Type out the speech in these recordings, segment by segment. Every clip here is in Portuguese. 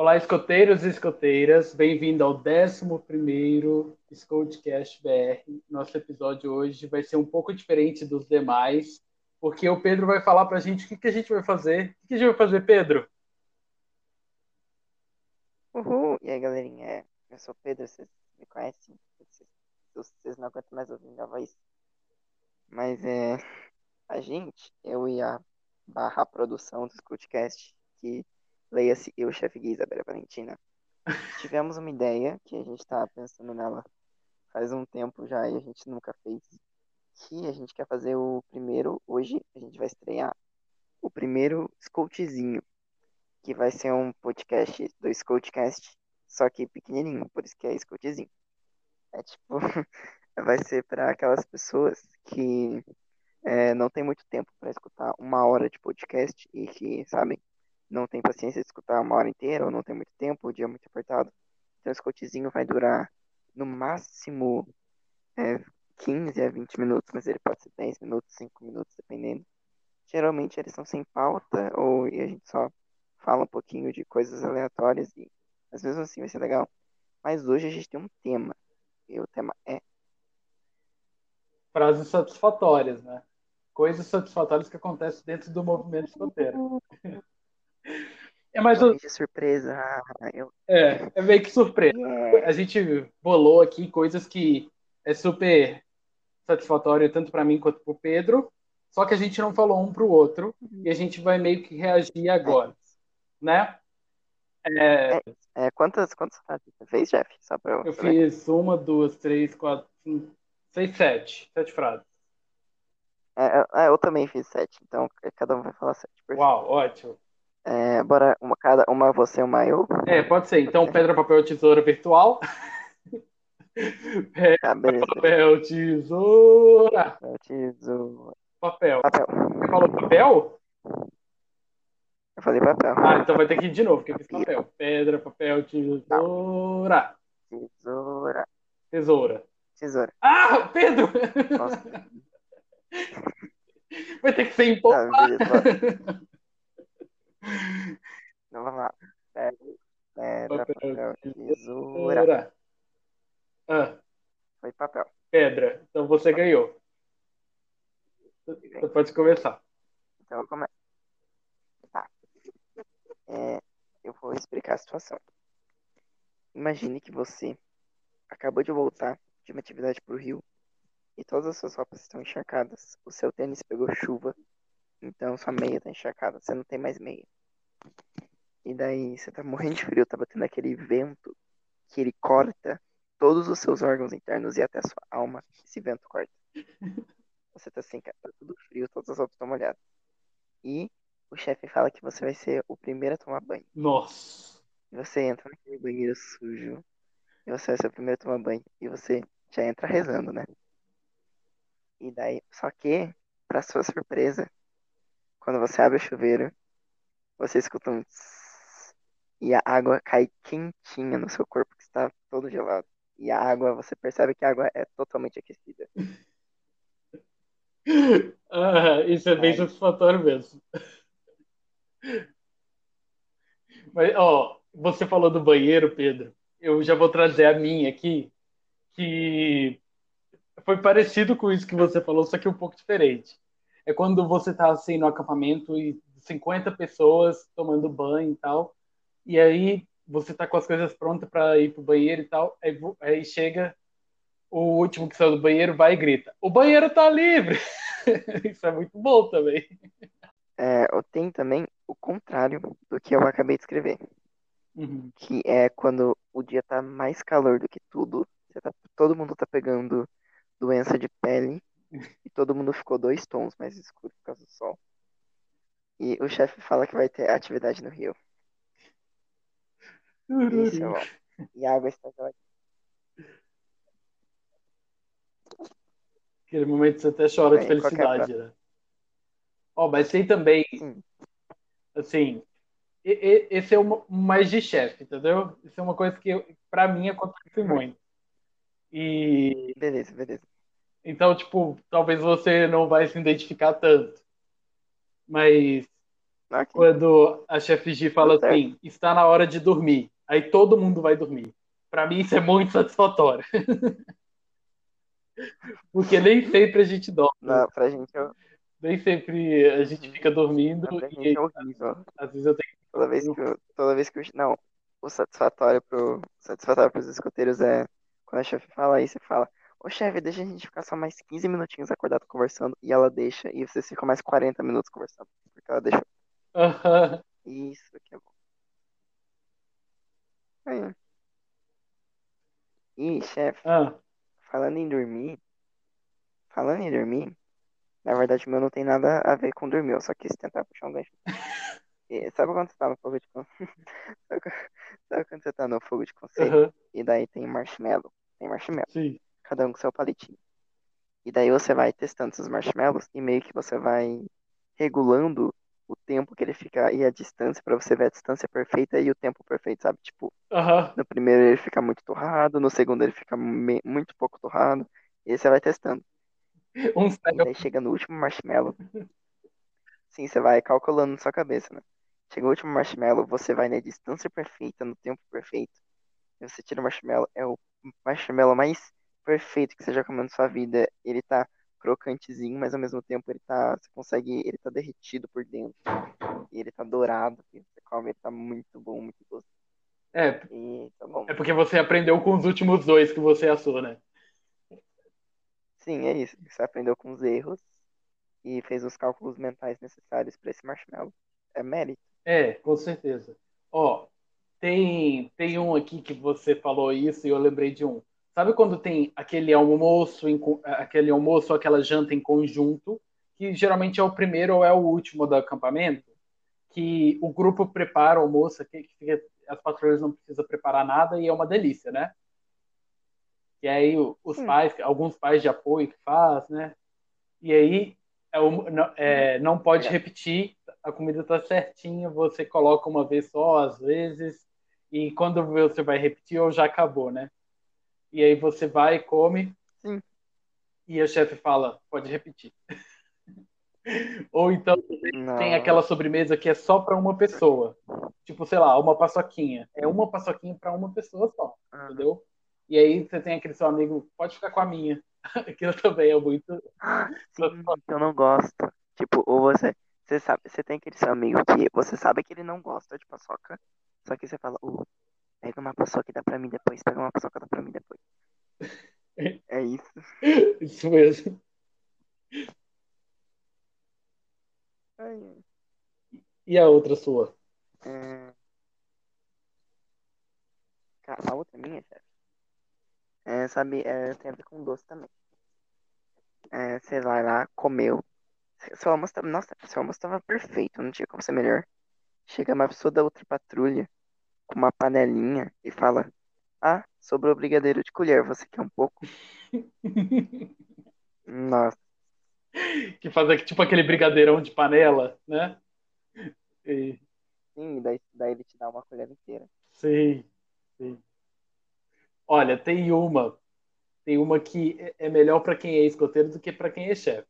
Olá, escoteiros e escoteiras, bem-vindo ao 11º Scoutcast BR. Nosso episódio hoje vai ser um pouco diferente dos demais, porque o Pedro vai falar para a gente o que, que a gente vai fazer. O que, que a gente vai fazer, Pedro? Uhul! E aí, galerinha? Eu sou o Pedro, vocês me conhecem? Vocês, vocês não aguentam mais ouvir minha voz. Mas é. A gente, eu e a barra produção do Scoutcast, que Leia-se eu, chefe Gui, Isabela Valentina. Tivemos uma ideia que a gente estava pensando nela faz um tempo já e a gente nunca fez. Que a gente quer fazer o primeiro, hoje a gente vai estrear o primeiro Scoutzinho, que vai ser um podcast do Scoutcast, só que pequenininho, por isso que é Scoutzinho. É tipo, vai ser para aquelas pessoas que é, não tem muito tempo para escutar uma hora de podcast e que, sabem, não tem paciência de escutar uma hora inteira, ou não tem muito tempo, o dia é muito apertado. Então, esse cotezinho vai durar no máximo é, 15 a 20 minutos, mas ele pode ser 10 minutos, 5 minutos, dependendo. Geralmente eles são sem pauta, ou e a gente só fala um pouquinho de coisas aleatórias, e às vezes assim vai ser legal. Mas hoje a gente tem um tema, e o tema é. Frases satisfatórias, né? Coisas satisfatórias que acontecem dentro do movimento escoteiro. É mais um... de surpresa. Ah, eu... É, é meio que surpresa. Yeah. A gente bolou aqui coisas que é super satisfatório tanto para mim quanto para o Pedro, só que a gente não falou um para o outro uhum. e a gente vai meio que reagir agora, é. né? É... É, é, quantas, quantas frases você fez, Jeff? Só pra eu, eu fiz uma, duas, três, quatro, cinco, seis, sete. Sete frases. É, é, eu também fiz sete, então cada um vai falar sete. Uau, ótimo. É, bora uma cada, uma você, uma eu? É, pode ser. Então, pedra, papel, tesoura virtual. Ah, beleza. Papel, tesoura. Papel, tesoura. Papel. Papel. Você falou papel? Eu falei papel. Ah, então vai ter que ir de novo, porque eu fiz papel. Pedra, papel, tesoura. Tesoura. Tesoura. Tesoura. Ah, Pedro! Nossa. Vai ter que ser empolgado. Ah, então vamos lá. Pedra, papel, tesoura. Ah. Foi papel. Pedra. Então você ganhou. Você pode começar. Então eu começo. Tá. É, eu vou explicar a situação. Imagine que você acabou de voltar de uma atividade para o rio e todas as suas roupas estão encharcadas. O seu tênis pegou chuva, então sua meia está encharcada. Você não tem mais meia. E daí você tá morrendo de frio, tá batendo aquele vento que ele corta todos os seus órgãos internos e até a sua alma. Esse vento corta. Você tá assim, cara, tá tudo frio, todas as roupas estão molhadas. E o chefe fala que você vai ser o primeiro a tomar banho. Nossa. E você entra naquele banheiro sujo. E você vai ser o primeiro a tomar banho. E você já entra rezando, né? E daí, só que, pra sua surpresa, quando você abre o chuveiro, você escuta um tss, e a água cai quentinha no seu corpo que está todo gelado. E a água, você percebe que a água é totalmente aquecida. ah, isso é bem satisfatório mesmo. Mas, ó, você falou do banheiro, Pedro. Eu já vou trazer a minha aqui, que foi parecido com isso que você falou, só que um pouco diferente. É quando você tá assim no acampamento e 50 pessoas tomando banho e tal. E aí você tá com as coisas prontas para ir pro banheiro e tal. Aí, aí, chega o último que saiu do banheiro, vai e grita: O banheiro tá livre! Isso é muito bom também. É, tem também o contrário do que eu acabei de escrever. Uhum. Que é quando o dia tá mais calor do que tudo. Tá, todo mundo tá pegando doença de pele. e todo mundo ficou dois tons mais escuro por causa do sol. E o chefe fala que vai ter atividade no rio. Isso é. E a água está gelada. Aquele momento você até chora de felicidade, né? Ó, oh, mas tem também, Sim. assim, esse é o mais de chefe, entendeu? Isso é uma coisa que, para mim, acontece muito. E... Beleza, beleza. Então, tipo, talvez você não vai se identificar tanto. Mas Ok. Quando a chefe G fala Tá assim, está na hora de dormir. Aí todo mundo vai dormir. Pra mim isso é muito satisfatório. Porque nem sempre a gente dorme. Não, pra gente, é- Nem sempre a gente fica dormindo. pra E gente é horrível. às vezes eu tenho Toda vez que eu, toda vez que eu, não, o satisfatório pro, satisfatório pros escoteiros é quando a chefe fala isso, você fala, ô chefe, deixa a gente ficar só mais 15 minutinhos acordado conversando, e ela deixa, e vocês ficam mais 40 minutos conversando, porque ela deixou. Aham. Isso que é bom. Aí. E, chefe, Ah, falando em dormir, falando em dormir, na verdade o meu não tem nada a ver com dormir, eu só quis tentar puxar um gancho. E sabe quando você tá no fogo de conceito? Sabe quando- você tá no fogo de conceito? aham, E daí tem marshmallow. Tem marshmallow. sim. Cada um com seu palitinho. E daí você vai testando esses marshmallows e meio que você vai regulando o tempo que ele fica e a distância pra você ver a distância perfeita e o tempo perfeito, sabe? Tipo, no primeiro ele fica muito torrado, no segundo ele fica me- muito pouco torrado. E aí você vai testando. Um E daí chega no último marshmallow. Sim, você vai calculando na sua cabeça, né? Chega o último marshmallow, você vai na distância perfeita, no tempo perfeito. E você tira o marshmallow. É o marshmallow mais perfeito que você já comeu na sua vida. Ele tá crocantezinho, mas ao mesmo tempo ele tá. Você consegue. Ele tá derretido por dentro. E ele tá dourado. Você come, ele tá muito bom, muito gostoso. É, E tá é porque você aprendeu com os últimos dois que você assou, né? Sim, é isso. Você aprendeu com os erros e fez os cálculos mentais necessários para esse marshmallow. É mérito. É, com certeza. Ó, tem, tem um aqui que você falou isso e eu lembrei de um. Sabe quando tem aquele almoço, em aquele almoço, aquela janta em conjunto, que geralmente é o primeiro ou é o último do acampamento, que o grupo prepara o almoço, que, que as patrulhas não precisam preparar nada e é uma delícia, né? E aí os Sim. pais, alguns pais de apoio que faz, né? E aí é não, é, não pode repetir, a comida tá certinha, você coloca uma vez só, às vezes, e quando você vai repetir, ou já acabou, né? E aí você vai e come, Sim. e o chefe fala, pode repetir. Ou então tem Não. aquela sobremesa que é só para uma pessoa. Tipo, sei lá, uma paçoquinha. É uma paçoquinha para uma pessoa só, entendeu? E aí você tem aquele seu amigo, pode ficar com a minha. Aquilo também é muito. Sim, que eu não gosto. Tipo, ou você, você sabe, você tem aquele seu amigo que você sabe que ele não gosta de paçoca, só que você fala, pega uma paçoca e dá pra mim depois, pega uma paçoca e dá pra mim depois. É isso. Isso mesmo. E a outra sua? É... A outra minha, chefe. É, sabe, é, tem a ver com doce também. É, você vai lá, comeu. Seu almoço nossa, seu almoço tava perfeito, não tinha como ser melhor. Chega uma pessoa da outra patrulha com uma panelinha e fala: Ah, sobrou brigadeiro de colher, você quer um pouco? Nossa, que faz aqui, tipo aquele brigadeirão de panela, né? E, sim, daí, daí ele te dá uma colher inteira. sim, sim. Olha, tem uma, tem uma que é- é melhor para quem é escoteiro do que para quem é chefe.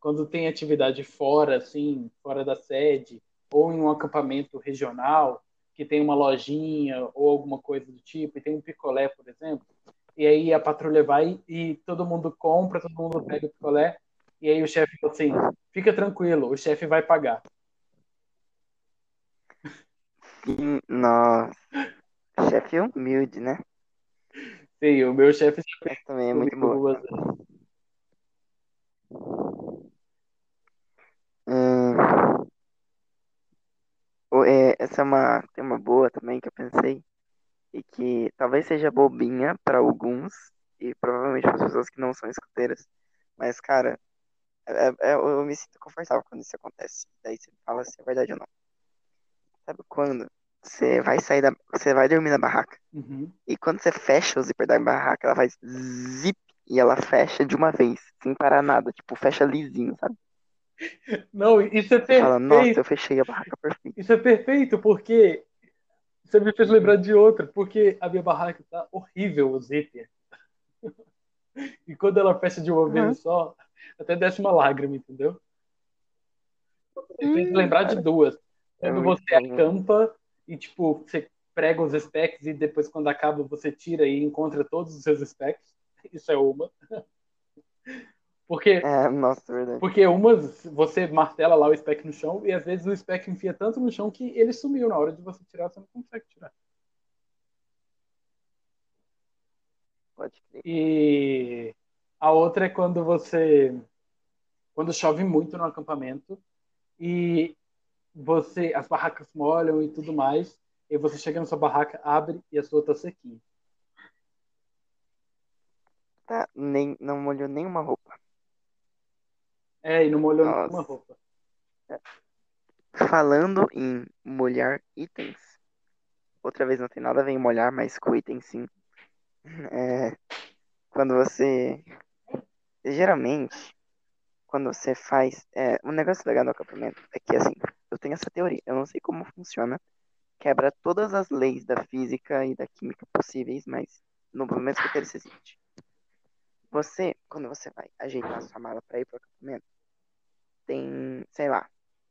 Quando tem atividade fora, assim, fora da sede, ou em um acampamento regional, que tem uma lojinha ou alguma coisa do tipo, e tem um picolé, por exemplo, e aí a patrulha vai e todo mundo compra, todo mundo pega o picolé, e aí o chefe fala assim, fica tranquilo, o chefe vai pagar. Nossa. Chefe é humilde, né? Sim, o meu chefe também é muito vezes. Hum, o- é, essa é uma, tem uma boa também que eu pensei e que talvez seja bobinha para alguns e provavelmente para as pessoas que não são escuteiras, mas cara, é- é- eu, eu me sinto confortável quando isso acontece. Daí você fala se é verdade ou não. Sabe quando você vai sair da, você vai dormir na barraca Uhum. e quando você fecha o zíper da barraca, ela faz zip e ela fecha de uma vez, sem parar nada, tipo fecha lisinho, sabe? Não, isso é Você fala, nossa, perfeito. eu fechei a barraca perfeito. Isso é perfeito, porque você me fez lembrar de outra, porque a minha barraca tá horrível, o zíper. E quando ela fecha de uma Uhum. vez só, até desce uma lágrima, entendeu? Me fez Hum, lembrar de cara. duas. quando você acampa e, tipo, você prega os specs e depois, quando acaba, você tira e encontra todos os seus specs. Isso é uma. Porque, É, nossa, verdade. porque umas você martela lá o spec no chão e às vezes o spec enfia tanto no chão que ele sumiu na hora de você tirar, você não consegue tirar. Pode crer. E a outra é quando você. Quando chove muito no acampamento e você. As barracas molham e tudo mais. E você chega na sua barraca, abre e a sua tá sequinha. Tá, nem, não molhou nenhuma roupa. É, e não molhou Nossa. nenhuma roupa. Falando em molhar itens, outra vez não tem nada a ver em molhar, mas com itens sim. É, quando você. Geralmente, quando você faz. É, um negócio legal no acampamento é que, assim, eu tenho essa teoria, eu não sei como funciona, quebra todas as leis da física e da química possíveis, mas no momento que eu quero ser seguinte: você, quando você vai ajeitar a sua mala para ir pro acampamento, tem, sei lá,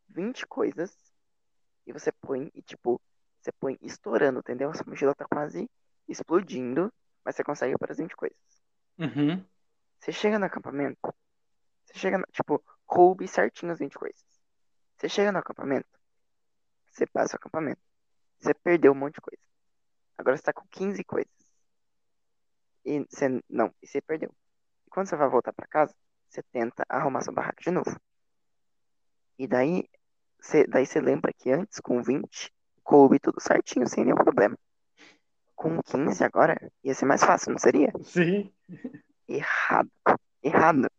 20 coisas e você põe e tipo, você põe estourando, entendeu? Sua mochila tá quase explodindo, mas você consegue para as 20 coisas. Uhum. Você chega no acampamento, você chega, no, tipo, coube certinho as 20 coisas. Você chega no acampamento, você passa o acampamento, você perdeu um monte de coisa. Agora você tá com 15 coisas. E você, não, e você perdeu. E quando você vai voltar para casa, você tenta arrumar sua barraca de novo. E daí você, daí você lembra que antes, com 20, coube tudo certinho, sem nenhum problema. Com 15 agora, ia ser mais fácil, não seria? Sim. Errado. Errado.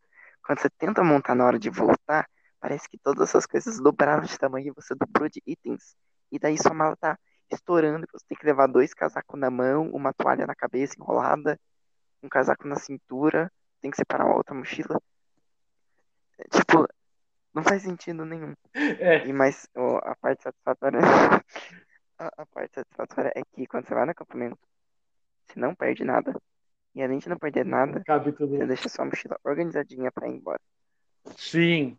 Quando você tenta montar na hora de voltar, parece que todas essas coisas dobraram de tamanho e você dobrou de itens. E daí sua mala tá estourando, você tem que levar dois casacos na mão, uma toalha na cabeça enrolada, um casaco na cintura, tem que separar uma outra mochila. É, Tipo, não faz sentido nenhum. É. E mais ó, a parte satisfatória. a, a parte satisfatória é que quando você vai no acampamento, você não perde nada. E além de não perder nada, Cabe tudo. você deixa sua mochila organizadinha pra ir embora. Sim.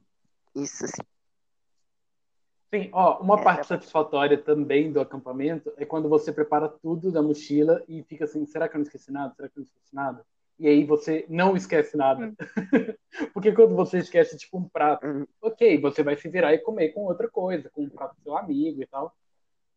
Isso sim. Sim, ó, uma É, parte é- satisfatória também do acampamento é quando você prepara tudo da mochila e fica assim, será que eu não esqueci nada? Será que eu não esqueci nada? E aí você não esquece nada. Hum. Porque quando você esquece, tipo, um prato, Hum, ok, você vai se virar e comer com outra coisa, com um prato do seu amigo e tal.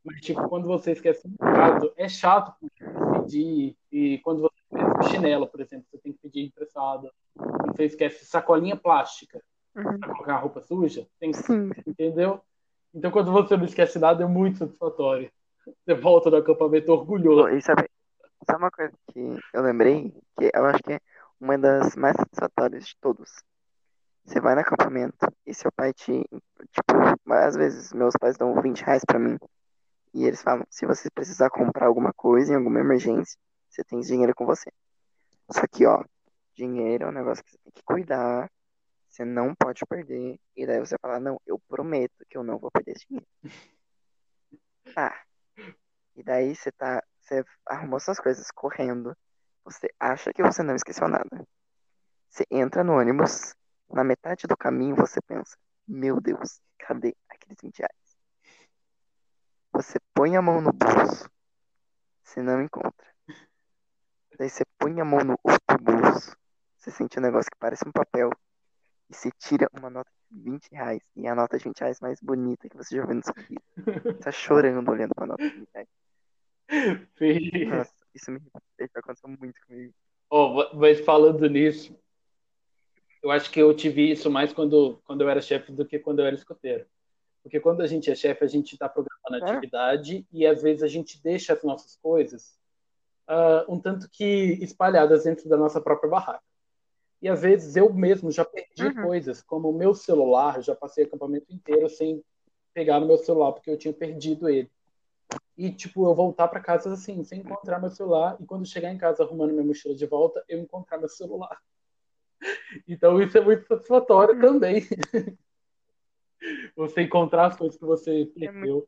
Mas, tipo, quando você esquece um prato, é chato pedir. E quando você esquece um chinelo, por exemplo, você tem que pedir emprestado. Quando você esquece sacolinha plástica uhum. para colocar a roupa suja, tem que Sim, Entendeu? Então, quando você não esquece nada, é muito satisfatório. Você volta do acampamento orgulhoso. e sabe, sabe uma coisa que eu lembrei? Que eu acho que é uma das mais satisfatórias de todos. Você vai no acampamento e seu pai te. Tipo, às vezes meus pais dão 20 reais pra mim. E eles falam: se você precisar comprar alguma coisa em alguma emergência, você tem esse dinheiro com você. Só que, ó, dinheiro é um negócio que você tem que cuidar. Você não pode perder. E daí você fala: não, eu prometo que eu não vou perder esse dinheiro. Tá. E daí você tá. Você arrumou suas coisas correndo. Você acha que você não esqueceu nada. Você entra no ônibus. Na metade do caminho você pensa: Meu Deus, cadê aqueles 20 reais? Você põe a mão no bolso. Você não encontra. Daí você põe a mão no outro bolso. Você sente um negócio que parece um papel. E você tira uma nota de 20 reais. E é a nota de 20 reais mais bonita que você já viu na sua vida. Você tá chorando olhando pra nota de 20 reais. Nossa, isso me isso aconteceu muito comigo. Ó, mas falando nisso, eu acho que eu tive isso mais quando, quando eu era chefe do que quando eu era escoteiro. Porque quando a gente é chefe, a gente está programando Sério? atividade e às vezes a gente deixa as nossas coisas ah, um tanto que espalhadas dentro da nossa própria barraca. E às vezes eu mesmo já perdi Uhum. coisas, como o meu celular, já passei o acampamento inteiro sem pegar no meu celular, porque eu tinha perdido ele. E, tipo, eu voltar para casa assim, sem encontrar meu celular, e quando chegar em casa arrumando minha mochila de volta, eu encontrar meu celular. Então isso é muito satisfatório também. Você encontrar as coisas que você perdeu.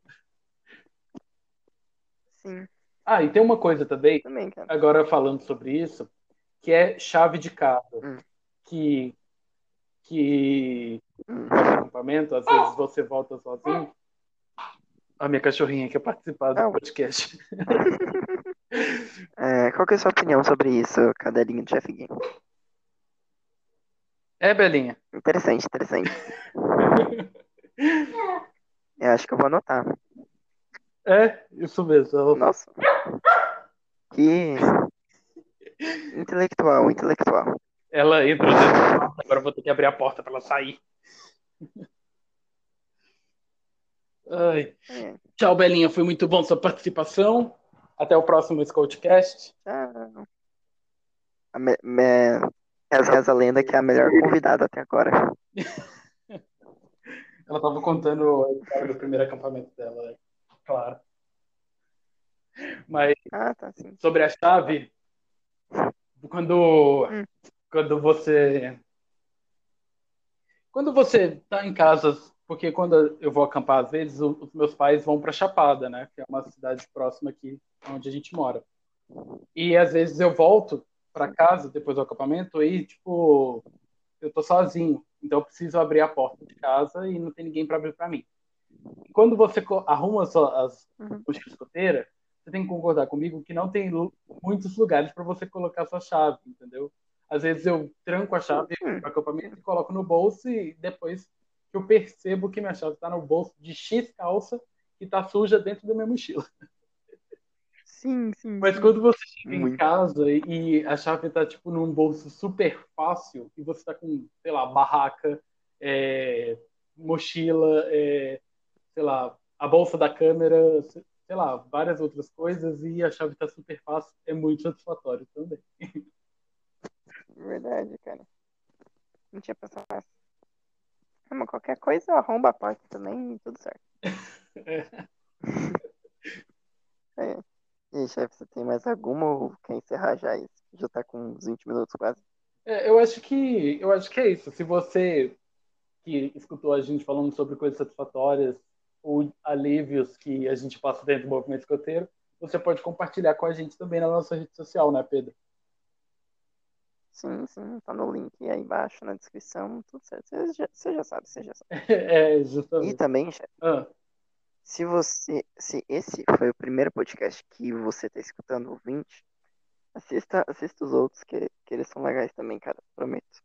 Sim, Ah, e tem uma coisa também, também, agora falando sobre isso, que é chave de carro. Hum. Que, que Hum. acampamento, às vezes você volta sozinho. A minha cachorrinha quer participar do Não. podcast. É, qual que é a sua opinião sobre isso, cadelinha do chefe Gui? É, Belinha. Interessante, interessante. Eu acho que eu vou anotar. É, isso mesmo. Ela- Nossa. Que intelectual, intelectual. Ela entrou dentro do quarto, agora eu vou ter que abrir a porta para ela sair. Ai. É, Tchau, Belinha. Foi muito bom sua participação. Até o próximo Scoutcast. tchau. A me, me, lenda que é a melhor convidada até agora. Ela estava contando a história do primeiro acampamento dela, né? claro. Mas Ah, tá sobre a chave, quando, Hum. quando você. Quando você tá em casa, porque quando eu vou acampar, às vezes os meus pais vão para Chapada, né? Que é uma cidade próxima aqui onde a gente mora. E às vezes eu volto para casa depois do acampamento e, tipo, eu tô sozinho. Então eu preciso abrir a porta de casa e não tem ninguém para abrir para mim. E quando você arruma as, as Uhum. mochilas escoteiras, você tem que concordar comigo que não tem muitos lugares para você colocar sua chave, entendeu? Às vezes eu tranco a chave Hum. no acampamento e coloco no bolso e depois que eu percebo que minha chave está no bolso de X calça e está suja dentro da minha mochila. Sim, sim. Mas sim. quando você chega em Muito. casa e, a chave tá tipo num bolso super fácil e você tá com, sei lá, barraca, é, mochila, é, sei lá, a bolsa da câmera, sei lá, várias outras coisas e a chave tá super fácil, é muito satisfatório também. Verdade, cara. Não tinha pensado. Mas qualquer coisa, arromba a porta também e tudo certo. É. E chefe, você tem mais alguma ou quer encerrar já isso? Já tá com uns 20 minutos quase. É, eu acho que eu acho que é isso. Se você que escutou a gente falando sobre coisas satisfatórias ou alívios que a gente passa dentro do movimento escoteiro, você pode compartilhar com a gente também na nossa rede social, né, Pedro? Sim, sim, tá no link aí embaixo na descrição, tudo certo. Você já, você já sabe, você já sabe. É, E justamente. também, chefe, Ah, se você, se esse foi o primeiro podcast que você tá escutando, ouvinte, assista, assista os outros que, que eles são legais também, cara, prometo.